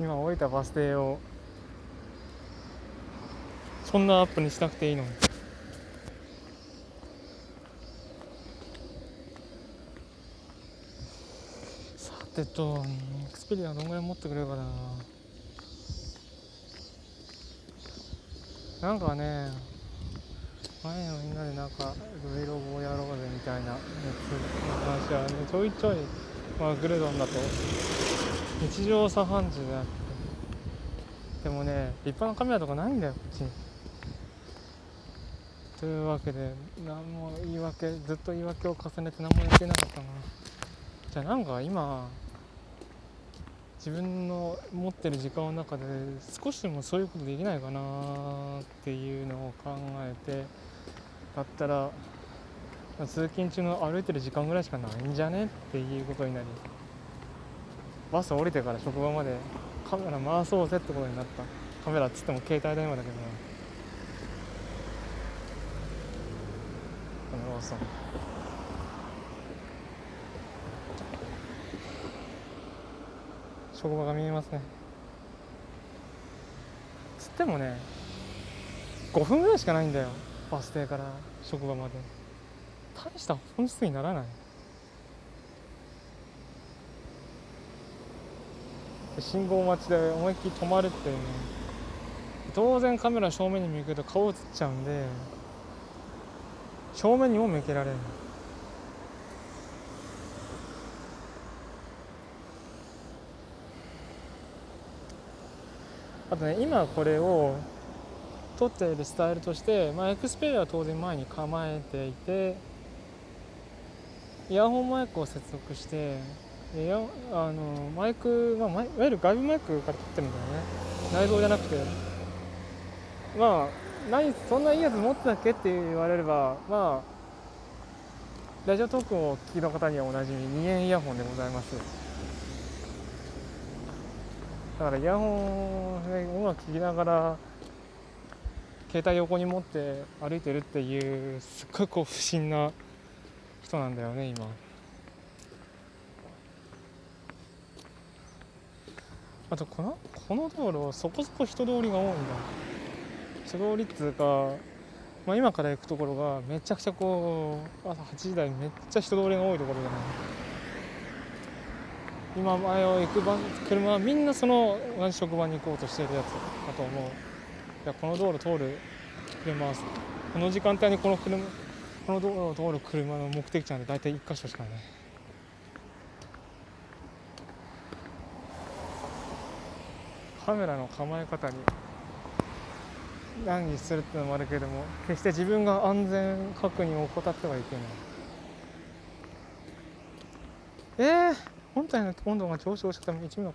今降りたバス停をそんなアップにしなくていいのに。さてとエクスペリアどんぐらい持ってくれるかな。なんかね前のみんなでなんか Vlog をやろうぜみたいなやつの話はねちょいちょい、まあ、グルドンだと日常茶飯事であってでもね立派なカメラとかないんだよこっちに。というわけで何も言い訳ずっと言い訳を重ねて何もやってなかったな。じゃあなんか今自分の持ってる時間の中で少しでもそういうことできないかなっていうのを考えてだったら通勤中の歩いてる時間ぐらいしかないんじゃねっていうことになりバス降りてから職場までカメラ回そうぜってことになった。カメラっつっても携帯電話だけどな。このローソン。職場が見えますね。つってもね5分ぐらいしかないんだよ。バス停から職場まで。大した本数にならない。信号待ちで思いっきり止まるっていうね。当然カメラ正面に向けると顔映っちゃうんで正面にも向けられるあとね今これを撮っているスタイルとして、まあ、エクスペリアは当然前に構えていてイヤホンマイクを接続してイヤあのマイク、まあ、マイいわゆる外部マイクから撮ってるんだよね。内蔵じゃなくて。まあ何そんないいやつ持ってたっけって言われればまあラジオトークをお聞きの方にはおなじみ2円イヤホンでございます。だからイヤホンで音楽聴きながら携帯横に持って歩いてるっていうすっごいこう不審な人なんだよね今。あとこのこの道路そこそこ人通りが多いんだ人通りっつうか、まあ、今から行くところがめちゃくちゃこう朝8時台めっちゃ人通りが多いところだね。今前を行く場車はみんなその同じ職場に行こうとしてるやつだと思う。いやこの道路通る車はこの時間帯にこの車この道路を通る車の目的地なんて大体1箇所しかない。カメラの構え方に難儀するってのもあるけれども決して自分が安全確認を怠ってはいけない。えー、本体の温度が上昇したため一部の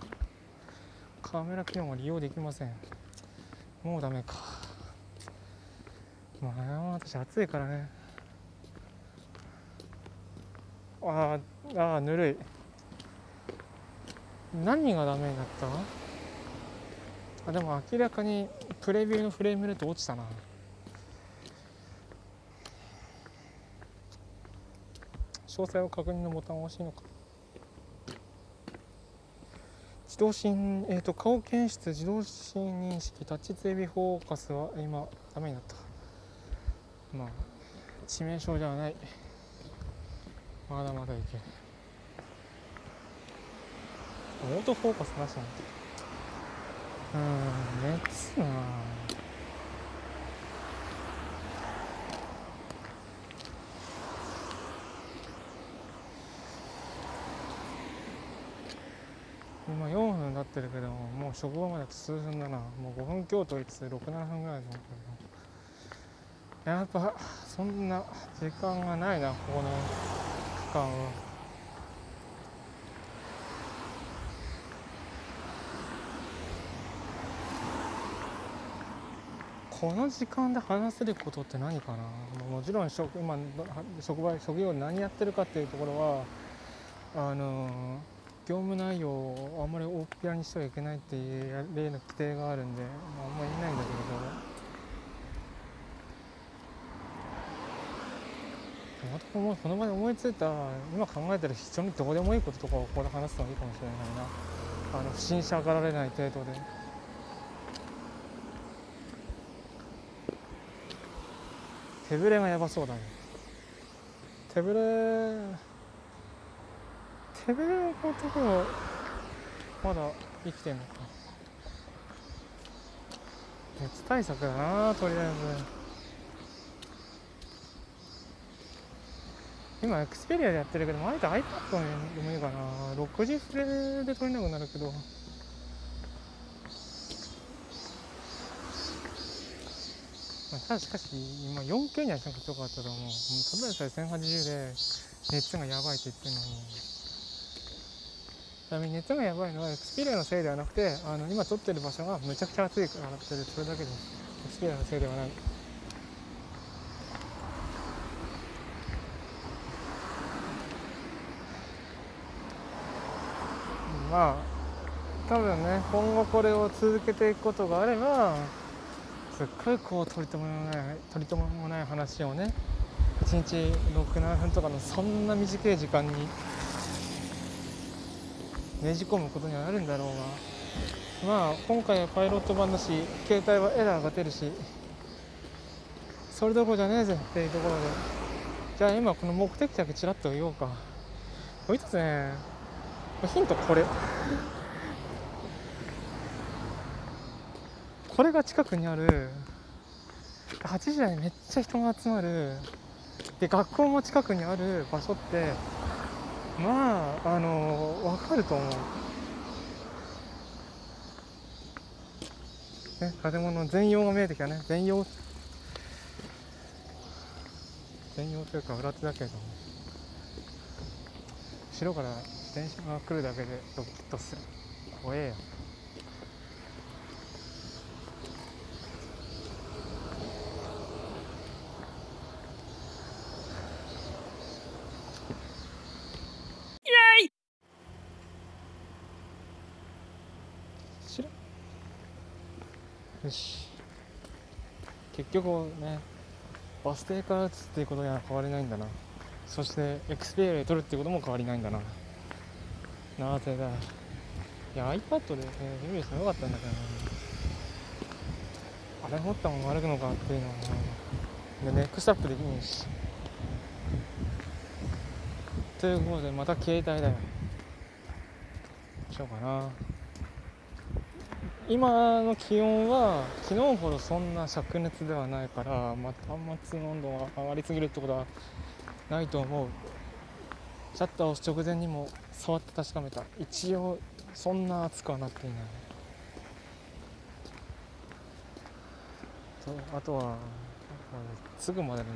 カメラ機能が利用できません。もうダメか。まあ私暑いからね。あーあーぬるい。何がダメになった？あでも明らかにプレビューのフレームレート落ちたな。詳細を確認のボタンを押しいのか。自動心、えー、と顔検出自動心認識タッチ追尾フォーカスは今ダメになった。まあ致命傷ではない。まだまだいける。オートフォーカスなしなんてうん。熱な今4分経ってるけどもう職場まであと数分だなもう5分強と言って67分ぐらいだと思うけど。やっぱそんな時間がないなここの区間は。この時間で話せることって何かな？もちろん職今職場職業何やってるかっていうところはあの業務内容をあんまり大っぴらにしてはいけないっていう例の規定があるんで、まあ、あんまり言えないんだけど。またこのこの場で思いついた今考えてる非常にどうでもいいこととかをここで話すのがいいかもしれないな。あの不審者がられない程度で。手ぶれがやばそうだね。手ぶれ手ぶれのところまだ生きてんのか。熱対策だなとりあえず。今エクスペリアでやってるけどあえて iPad でもいいかな6時フレで撮れなくなるけどまあ、ただしかし今 4K にはしなくてよかったと思うもうただでさえ1080で熱がやばいって言ってるのに。ちなみに熱がやばいのはエクスペリアのせいではなくてあの今撮ってる場所がむちゃくちゃ暑いからってそれだけです。エクスペリアのせいではない。まあ多分ね今後これを続けていくことがあればっごいこう取り留めもない取り留めもない話をね1日67分とかのそんな短い時間にねじ込むことにはなるんだろうが。まあ今回はパイロット版だし携帯はエラーが出るしそれどころじゃねえぜっていうところで。じゃあ今この目的地だけちらっと言おうか。こいつね。ヒントこれ。これが近くにある8時台めっちゃ人が集まるで学校も近くにある場所ってまああの分かると思う、ね、建物全容が見えてきたね。全容全容というか裏手だけど後ろから自転車が来るだけでドキッとする。怖えよ。知らよし。結局ねバス停から打つっていうことには変わりないんだな。そしてエクスペリアで撮るっていうことも変わりないんだな。なぜだ。いや iPad で、ね、用意してもよかったんだけどな。あれ持ったまま歩くのかっていうのはでネックスタップできないし。ということでまた携帯だよ。しようかな。今の気温は昨日ほどそんな灼熱ではないから、まあ、端末の温度が上がりすぎるってことはないと思う。シャッターを押す直前にも触って確かめた。一応そんな熱くはなっていない。とあとはすぐまでに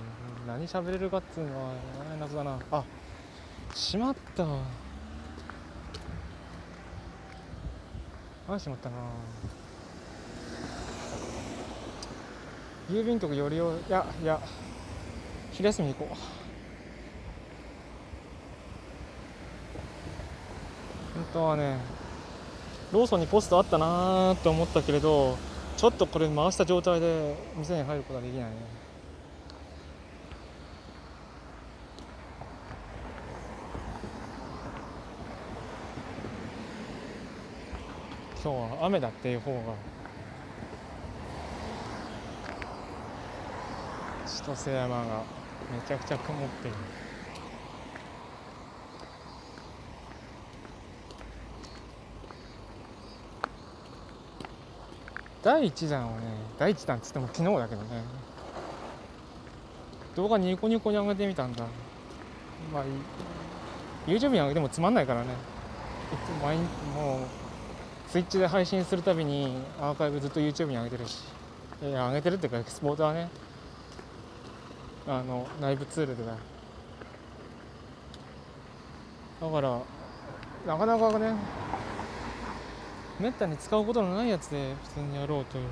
何喋れるかっていうのは謎だな。あしまったああしまったな。郵便局よりをいやいや昼休み行こう。本当はねローソンにポストあったなーと思ったけれどちょっとこれ回した状態で店に入ることはできないね。今日は雨だっていう方が千歳山がめちゃくちゃ曇ってい。る第1弾をね第1弾っつっても昨日だけどね。動画ニコニコに上げてみたんだ。まあ YouTube に上げてもつまんないからね。毎もうツイッチで配信するたびにアーカイブずっと YouTube に上げてるし。いや上げてるっていうかエクスポートはね。あの内部ツールでだ。だからなかなかねめったに使うことのないやつで普通にやろうという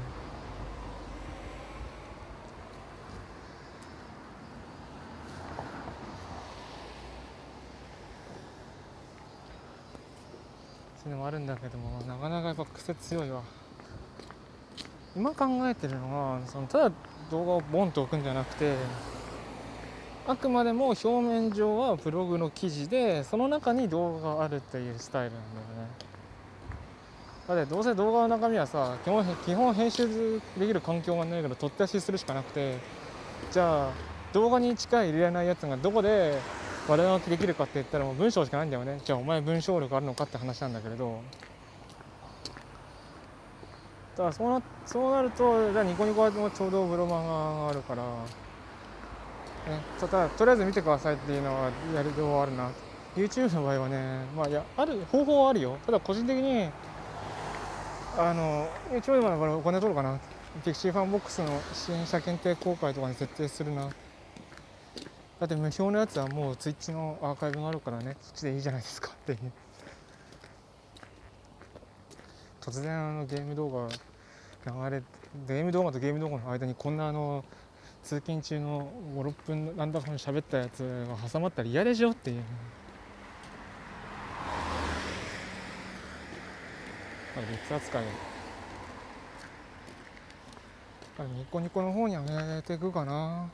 そういうのもあるんだけどもなかなかやっぱ癖強いわ。今考えてるのはそのただ動画をボンと置くんじゃなくてあくまでも表面上はブログの記事でその中に動画があるっていうスタイルなんだよね。だってどうせ動画の中身はさ基本基本編集できる環境がないから取って出しするしかなくてじゃあ動画に近い入れられないやつがどこで悪書きできるかって言ったらもう文章しかないんだよね。じゃあお前文章力あるのかって話なんだけれど。だからそうなそうなるとじゃあニコニコもちょうどブロマガあるから、ね、ただとりあえず見てくださいっていうのはやる動画あるな。YouTube の場合はねまあいやある方法はあるよ。ただ個人的にあの YouTube の場合はお金取るかな。 pixivFANBOX の支援者限定公開とかに設定するな。だって無償のやつはもう Twitch のアーカイブがあるからねそっちでいいじゃないですかっていう。突然あのゲーム動画流れゲーム動画とゲーム動画の間にこんなあの通勤中の56分なんだかん喋ったやつが挟まったら嫌でしょっていう。別扱い。ニコニコの方に上げていくかな。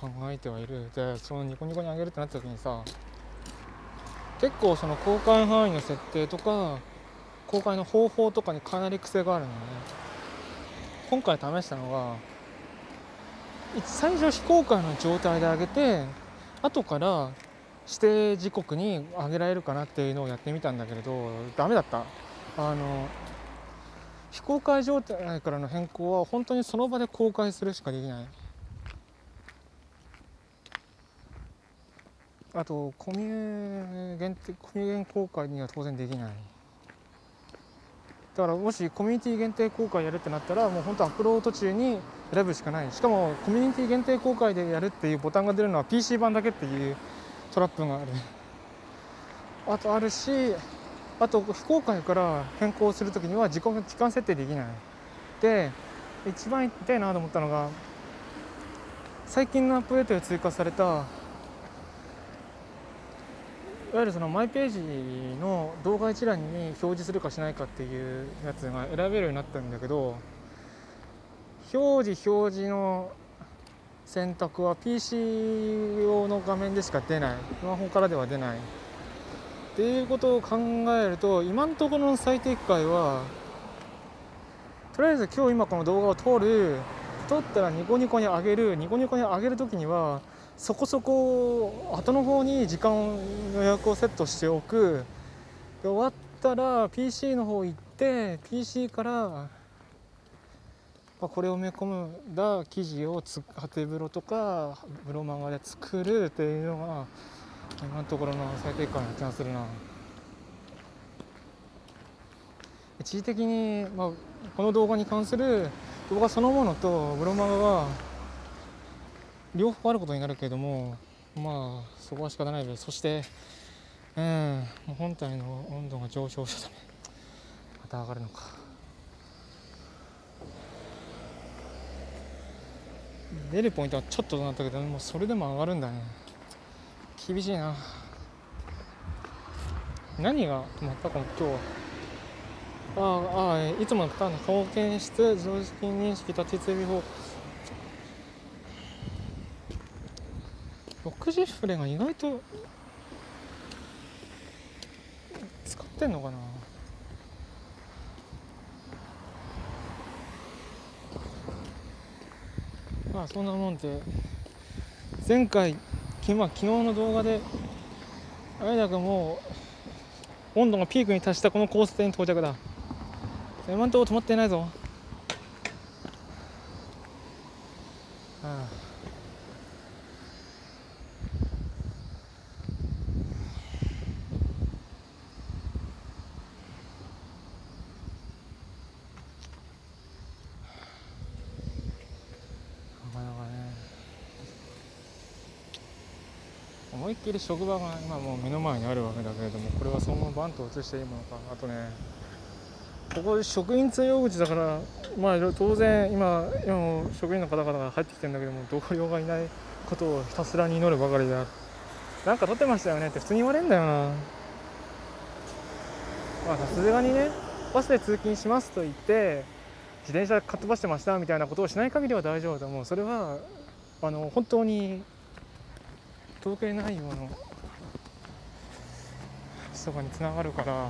考えてはいる。でそのニコニコに上げるってなった時にさ結構その公開範囲の設定とか公開の方法とかにかなり癖があるのね。今回試したのが最初非公開の状態で上げて後から指定時刻に上げられるかなっていうのをやってみたんだけれどダメだった。あの非公開状態からの変更は本当にその場で公開するしかできない。あとコミュ限定コミュ限公開には当然できない。だからもしコミュニティ限定公開やるってなったらもう本当アップロード中に選ぶしかない。しかもコミュニティ限定公開でやるっていうボタンが出るのは PC 版だけっていうトラップがある。あとあるしあと非公開から変更するときには時間時間設定できない。で一番痛いなと思ったのが最近のアップデートで追加されたわゆるそのマイページの動画一覧に表示するかしないかっていうやつが選べるようになったんだけど表示表示の選択は PC 用の画面でしか出ない。スマホからでは出ない。っていうことを考えると今のところの最適解はとりあえず今日今この動画を撮る撮ったらニコニコに上げるニコニコに上げる時にはそこそこ後の方に時間予約をセットしておく。終わったら PC の方行って PC からこれを埋め込むだ記事をつハテブロとかブロマガで作るっていうのが今のところの最適解な気がするな。一時的に、まあ、この動画に関する動画そのものとブロマガが両方あることになるけれどもまあそこは仕方ないです。そしてうん本体の温度が上昇したためまた上がるのか。出るポイントはちょっとなったけどもうそれでも上がるんだね。厳しいな。何が止まったかも今日は。ああいつものパターンの顔検出常識認識立ち追尾法。60フレが意外と使ってんのかな？まあそんなもんで前回まあ、昨日の動画であれだけもう温度がピークに達したこのコース点に到着だ。今んとこ止まってないぞああ思いっきり職場が今もう目の前にあるわけだけれどもこれはそのままバンと移していいものかあとね。ここ職員通用口だからまあ当然今今も職員の方々が入ってきてるんだけども同僚がいないことをひたすらに祈るばかりである。なんか撮ってましたよねって普通に言われるんだよな。まあさすがにねバスで通勤しますと言って自転車かっ飛ばしてましたみたいなことをしない限りは大丈夫だもう。それはあの本当に統計内容の。そこにつながるから。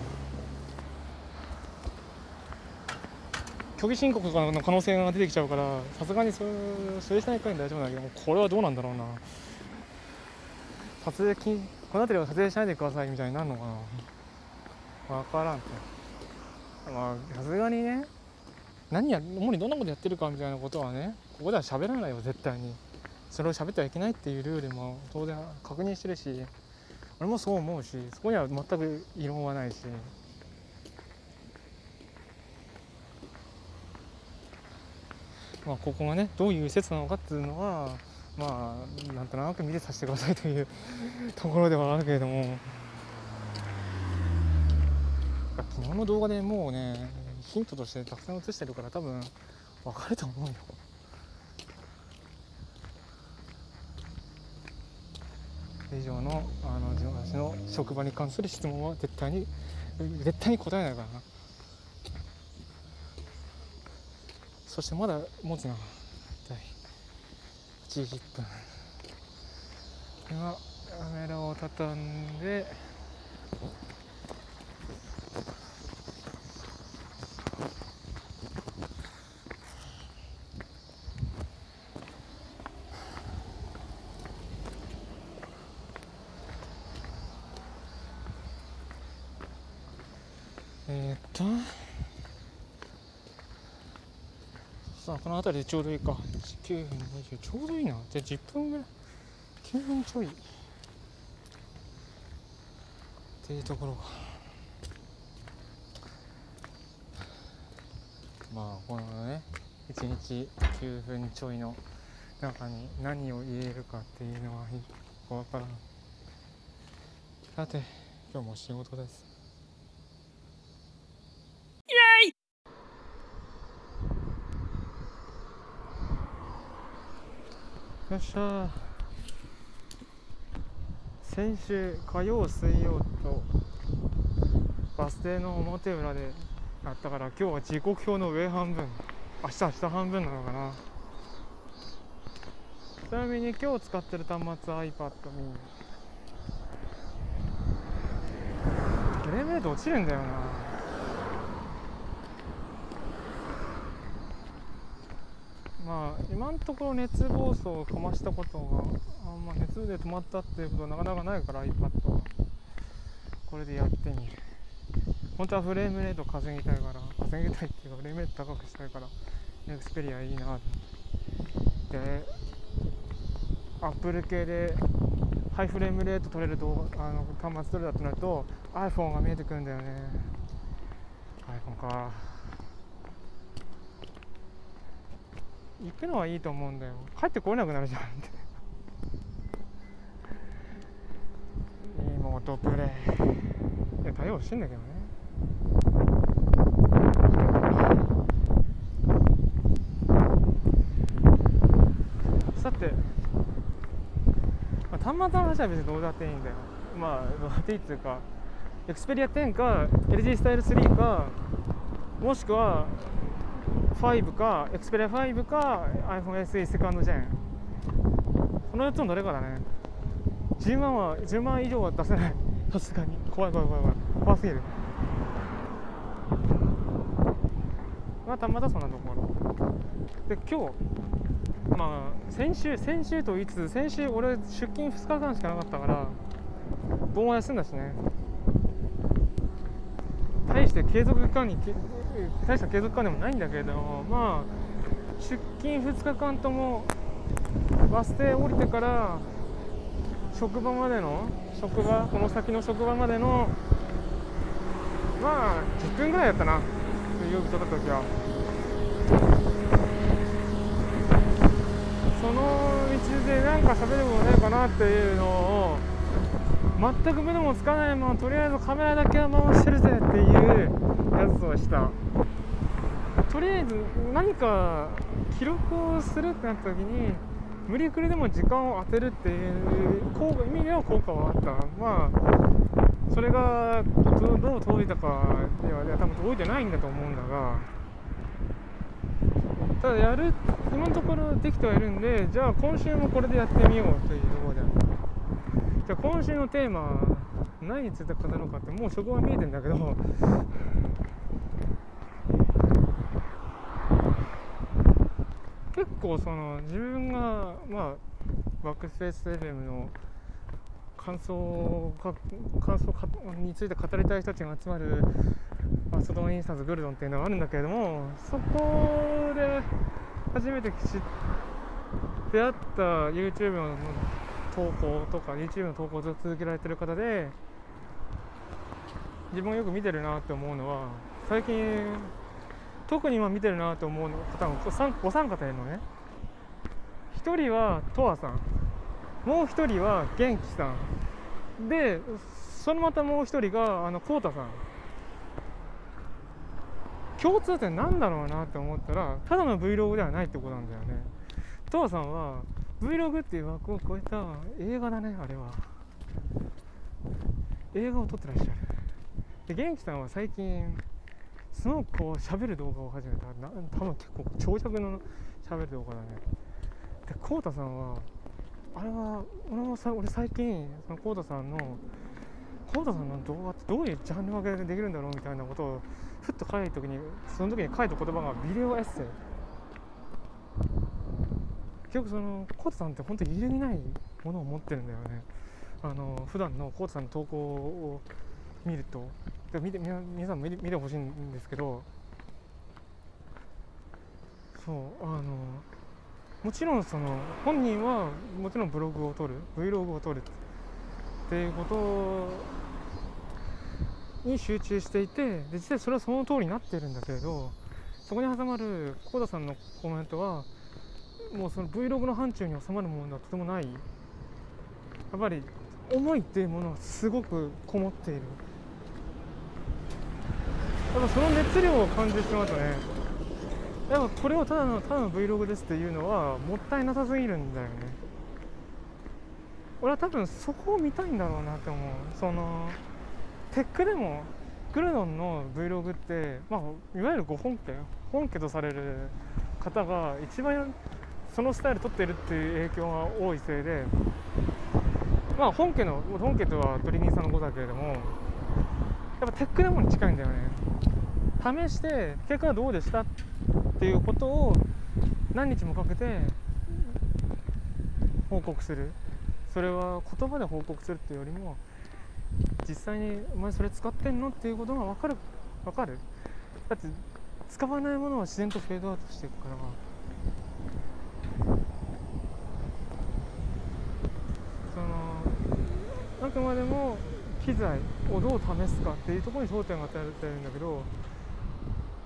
虚偽申告かの可能性が出てきちゃうからさすがにそれそれしない限り大丈夫だけどこれはどうなんだろうな。撮影禁この辺りは撮影しないでくださいみたいになるのかな。分からんてまあさすがにね。何や主にどんなことやってるかみたいなことはねここでは喋らないよ絶対に。それを喋ってはいけないっていうルールも当然確認してるし俺もそう思うしそこには全く異論はないし。まあここがねどういう施設なのかっていうのはまあなんとなく見てさせてくださいという ところではあるけれども。昨日の動画でもうねヒントとしてたくさん映してるから多分分かると思うよ。以上のあの私の職場に関する質問は絶対に絶対に答えないからな。そしてまだ持つな大体8時10分。今カメラを畳んでえー、っとさあこの辺りでちょうどいいか。9分20ちょうどいいな。じゃあ10分ぐらい。9分ちょい。っていうところかまあこのね1日9分ちょいの中に何を言えるかっていうのはよくわからん。さて今日も仕事です。よっしゃ先週火曜水曜とバス停の表裏でやったから今日は時刻表の上半分明日は下半分なのかな。ちなみに今日使ってる端末 iPad mini レームレー落ちるんだよなまあ今のところ熱暴走をかましたことがあんま熱で止まったっていうことはなかなかないから iPad はこれでやってみる本当はフレームレート稼ぎたいから稼ぎたいっていうかフレームレート高くしたいからエクスペリアいいなと思って。でアップル系でハイフレームレート取れるとあの端末取れたとなると iPhone が見えてくるんだよね。iPhone か行くのはいいと思うんだよ。帰ってこれなくなるじゃんって。妹プレイ。いや対応してんだけどね。さて、まあ、端末の話は別にどうだっていいんだよ。まあどうだっていいっていうかエクスペリア10か LG スタイル3かもしくは5か Xperia 5か iPhone SE セカンドジェン。この4つのどれかだね。10万は10万以上は出せない。さすがに。怖い怖い怖い怖い。怖すぎる。まあたまたそんなところで今日まあ先週先週といつ先週俺出勤2日間しかなかったから盆は休んだしね。大して継続期間に大した継続感でもないんだけどまあ出勤2日間ともバス停降りてから職場までの職場この先の職場までのまあ10分ぐらいやったな水曜日撮った時はその道で何か喋るものないかなっていうのを全く目でもつかないままとりあえずカメラだけは回してるぜっていうやつをした。とりあえず何か記録をするってなった時に無理くりでも時間を当てるっていう効果意味では効果はあった。まあそれがどう届いたかでは多分届いてないんだと思うんだがただやる今のところできてはいるんでじゃあ今週もこれでやってみようというところでじゃあ今週のテーマ何について語るのかってもうそこは見えてんだけど。構その自分がまあバックスペース FM の感想か感想かについて語りたい人たちが集まるまあ、外のインスタンスグルドンっていうのがあるんだけれどもそこで初めて知出会った YouTube の投稿とか YouTube の投稿を続けられてる方で自分がよく見てるなって思うのは最近特に今見てるなと思う方がお三お三方いるのね。1人はとわさん。もう1人は元気さん。でそのまたもう1人があのこうたさん。共通点なんだろうなって思ったらただの Vlog ではないってことなんだよね。とわさんは Vlog っていう枠を超えた映画だねあれは。映画を撮ってらっしゃる。で元気さんは最近すごくこう喋る動画を始めたな。多分結構長尺の喋る動画だねでこうたさんはあれは俺もさ俺最近そのこうたさんのこうたさんの動画ってどういうジャンル分けできるんだろうみたいなことをふっと書いた時にその時に書いた言葉がビデオエッセイ。結局そのコートさんって本当に揺るぎないものを持ってるんだよね。あの普段のコートさんの投稿を見ると。見て皆さんも見てほしいんですけどそうあのもちろんその本人はもちろんブログを撮る Vlog を撮るっていうことに集中していてで実際それはその通りになってるんだけれどそこに挟まるコーダさんのコメントはもうその Vlog の範疇に収まるものはとてもない。やっぱり思いっていうものはすごくこもっている。やっぱその熱量を感じてしまうとね。やっぱこれをただのただの Vlog ですっていうのはもったいなさすぎるんだよね。俺は多分そこを見たいんだろうなって思う。そのテックでもクルノンの Vlog って、まあ、いわゆるご本家本家とされる方が一番そのスタイル取ってるっていう影響が多いせいでまあ本家の本家とはトリニーさんのことだけれどもやっぱテックデモに近いんだよね。試して結果はどうでしたっていうことを何日もかけて報告する。それは言葉で報告するっていうよりも実際にお前それ使ってんのっていうことが分かる分かる。だって使わないものは自然とフェードアウトしていくから。そのあくまでも機材をどう試すかっていうところに焦点が与えられてるんだけど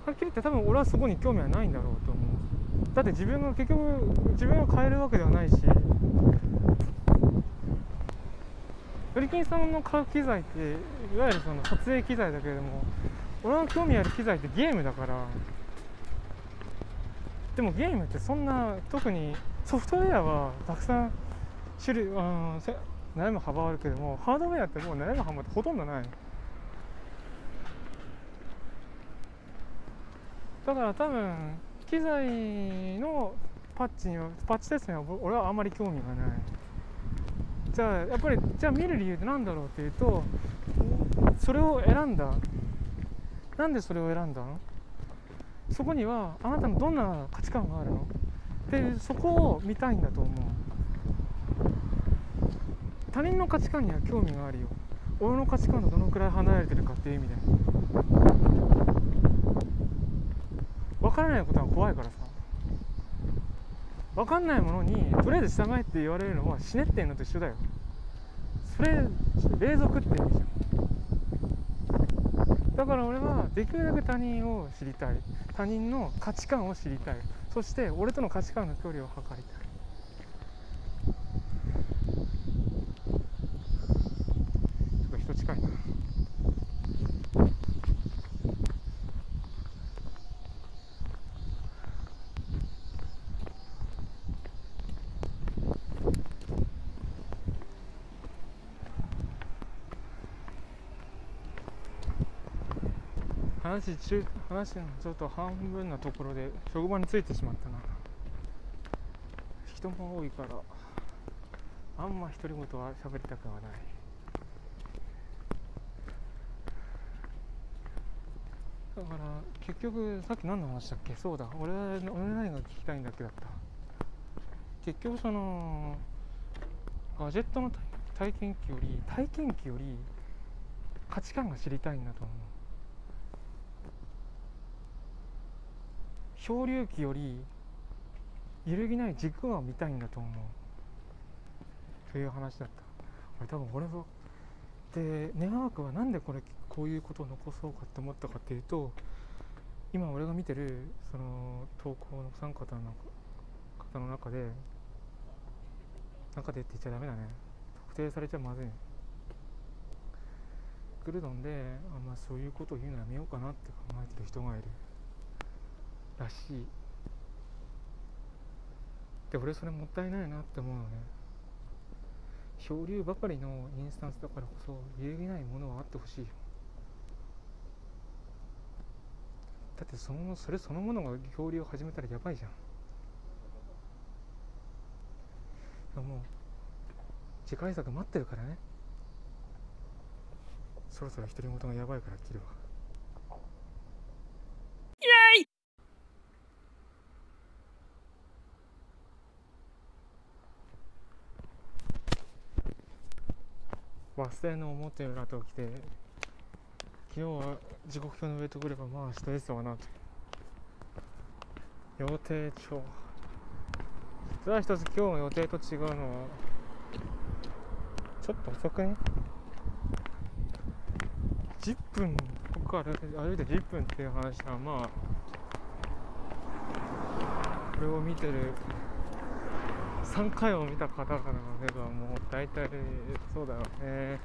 はっきり言って多分俺はそこに興味はないんだろうと思う。だって自分が結局自分を変えるわけではないし。ドリキンさんの買う機材っていわゆるその撮影機材だけれども俺の興味ある機材ってゲームだから。でもゲームってそんな特にソフトウェアはたくさん種類、うん、悩む幅はあるけどもハードウェアってもう悩む幅ってほとんどないだから多分機材のパッチにはパッチテストには俺はあまり興味がない。じゃあやっぱりじゃあ見る理由って何だろうっていうとそれを選んだ。なんでそれを選んだの？そこにはあなたのどんな価値観があるの？でそこを見たいんだと思う。他人の価値観には興味があるよ。俺の価値観とどのくらい離れてるかっていう意味で。分からないことは怖いからさ。分かんないものにとりあえず従えって言われるのは死ねってんのと一緒だよ。それ霊俗って意味じゃん。だから俺はできるだけ他人を知りたい。他人の価値観を知りたい。そして俺との価値観の距離を測りたいちょっと人近いな話中話のちょっと半分のところで職場に着いてしまったな。人も多いからあんま独り言は喋りたくはない。だから結局さっき何の話だっけ？そうだ。俺俺何が聞きたいんだっけだった。結局そのガジェットの体験記より体験記より価値観が知りたいんだと思う。漂流記より揺るぎない軸が見たいんだと思う。という話だった。俺多分俺は。で願わくはなんでこれこういうことを残そうかって思ったかっていうと今俺が見てるその投稿の参加方の方の中で中でって言っちゃダメだね。特定されちゃまずい。クルドンであんまそういうことを言うのやめようかなって考えてる人がいる。らしい。で俺それもったいないなって思うのね。漂流ばかりのインスタンスだからこそ揺るぎないものはあってほしい。よだってそのそれそのものが漂流を始めたらやばいじゃん。もう次回作待ってるからね。そろそろ独り言がやばいから切るわ。バス停の表裏と来て昨日は時刻表の上とくればまあ人ですわなと。予定帳。実は一つ今日の予定と違うのはちょっと遅くね？10分ここから歩いて10分っていう話はまあこれを見てる3回を見た方々がればもう大体そうだよね。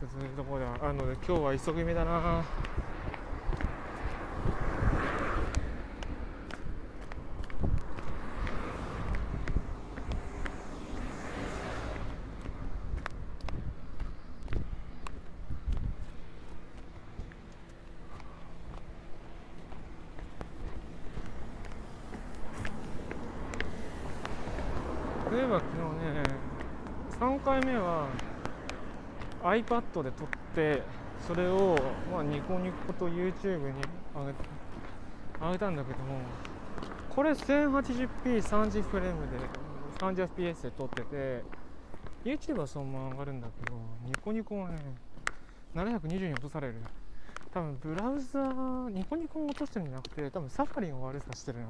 続いうところであるので今日は急ぎ目だな。例えば昨日ね3回目は iPad で撮ってそれを、まあ、ニコニコと YouTube に上げ上げたんだけどもこれ 1080p30 フレームで 30fps で撮ってて YouTube はそのまま上がるんだけどニコニコはね720に落とされる。多分ブラウザーニコニコを落としてるんじゃなくて多分サファリンを悪さしてるな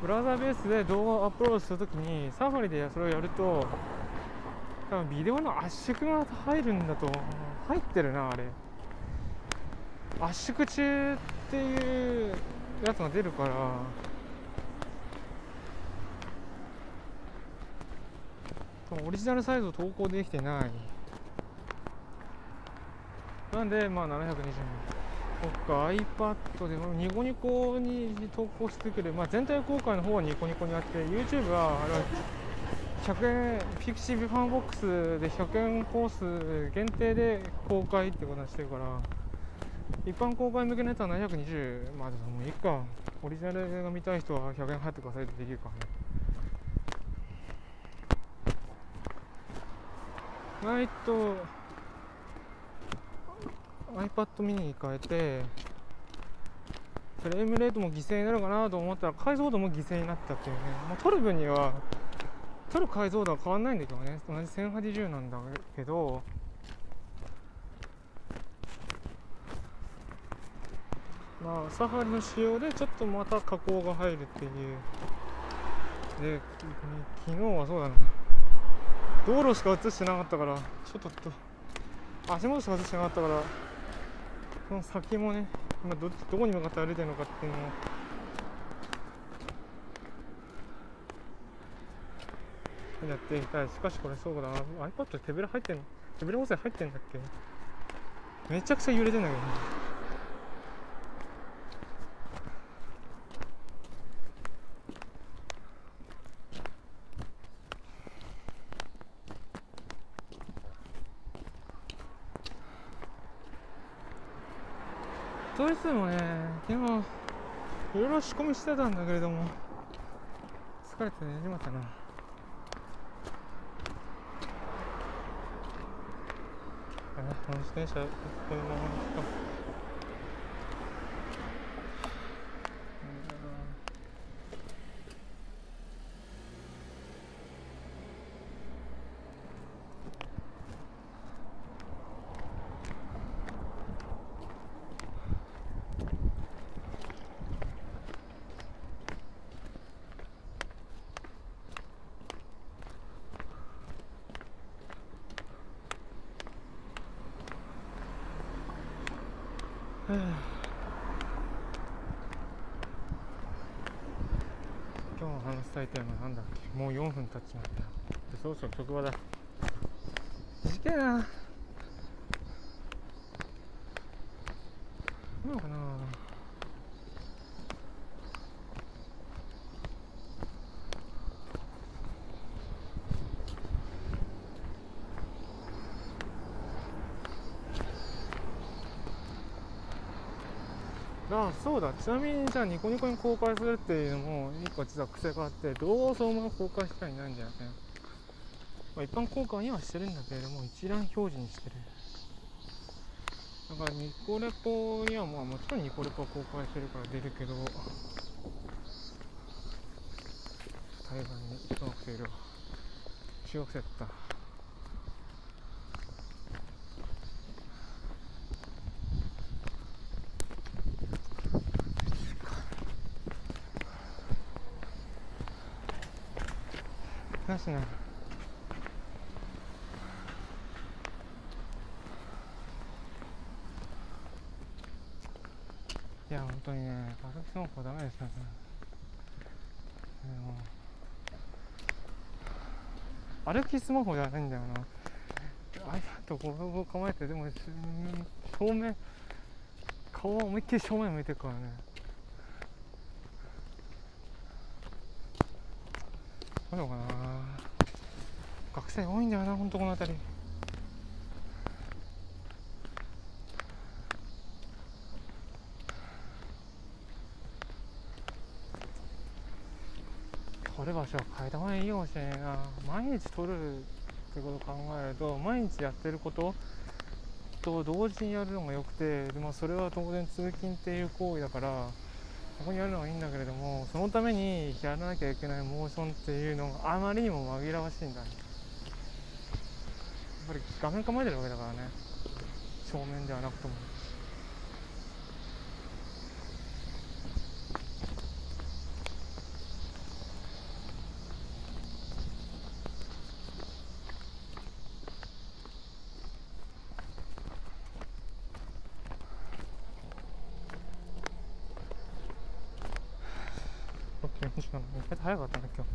ブラウザーベースで動画をアップロードするときにサファリでそれをやると多分ビデオの圧縮が入るんだと入ってるなあれ。圧縮中っていうやつが出るから。オリジナルサイズを投稿できてない。なんでまあ720そっか iPad でニコニコに投稿してくる、まあ、全体公開の方はニコニコにあって YouTube はあれは100円 pixivFANBOX で100円コース限定で公開ってことにしてるから一般公開向けのやつは720まあでもいいか。オリジナルが見たい人は100円入ってくださいってできるからね。えっと iPad mini に変えてフレームレートも犠牲になるかなと思ったら解像度も犠牲になったっていうね、まあ、撮る分には撮る解像度は変わんないんだけどね。同じ1080なんだけどまあサファリの仕様でちょっとまた加工が入るっていう。で昨日はそうだな。道路しか映してなかったからちょっと足元しか映してなかったからその先もね今どどこに向かって歩いてるのかっていうのを。やっていきたい。しかしこれそうだな。iPad 手ぶら入ってんの？手ぶら音声入ってんだっけ？めちゃくちゃ揺れてんだけどね。もね昨日いろいろ仕込みしてたんだけれども疲れて寝てまったな。あこの自転車このままか。今日の話したいテーマなんだっけ？もう4分経っちまった。よでそろそろ職場だ。短いな。どうかなあそうだ。ちなみにじゃあニコニコに公開するっていうのも一個実は癖があってどうせお前公開したいないんだよね、まあ、一般公開にはしてるんだけれども一覧表示にしてる。だからニコレポにはまあもちろんニコレポは公開してるから出るけど対岸に小学生いるわ中学生だった。なしないや本当にね歩きスマホダメですね歩きスマホじゃないんだよな。iPad こう構えてでも正面顔は思いっきり正面向いてるからね。どうかな。学生多いんだよなほんとこの辺り。取る場所は変えた方がいいかもしれないな毎日取るってことを考えると毎日やってることと同時にやるのがよくてで、まあ、それは当然通勤っていう行為だからここにやるのはいいんだけれどもそのためにやらなきゃいけないモーションっていうのがあまりにも紛らわしいんだやっぱり画面構えてるわけだからね。正面ではなくとも6分27意外と早かったね今日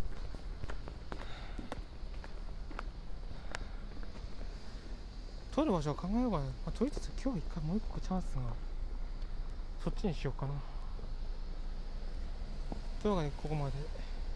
取る場所は考えようかな、まあ、とりあえず今日一回もう一個チャンスがそっちにしようかな。というわけでここまで。